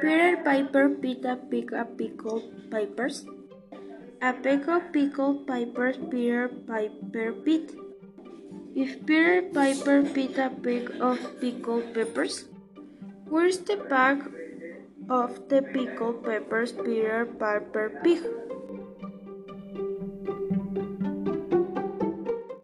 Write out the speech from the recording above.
Peter Piper picked a pick a pickled peppers. A peck of pickled peppers Peter Piper picked. If Peter Piper picked a peck of pickled peppers, where's the bag of the pickled peppers Peter Piper picked?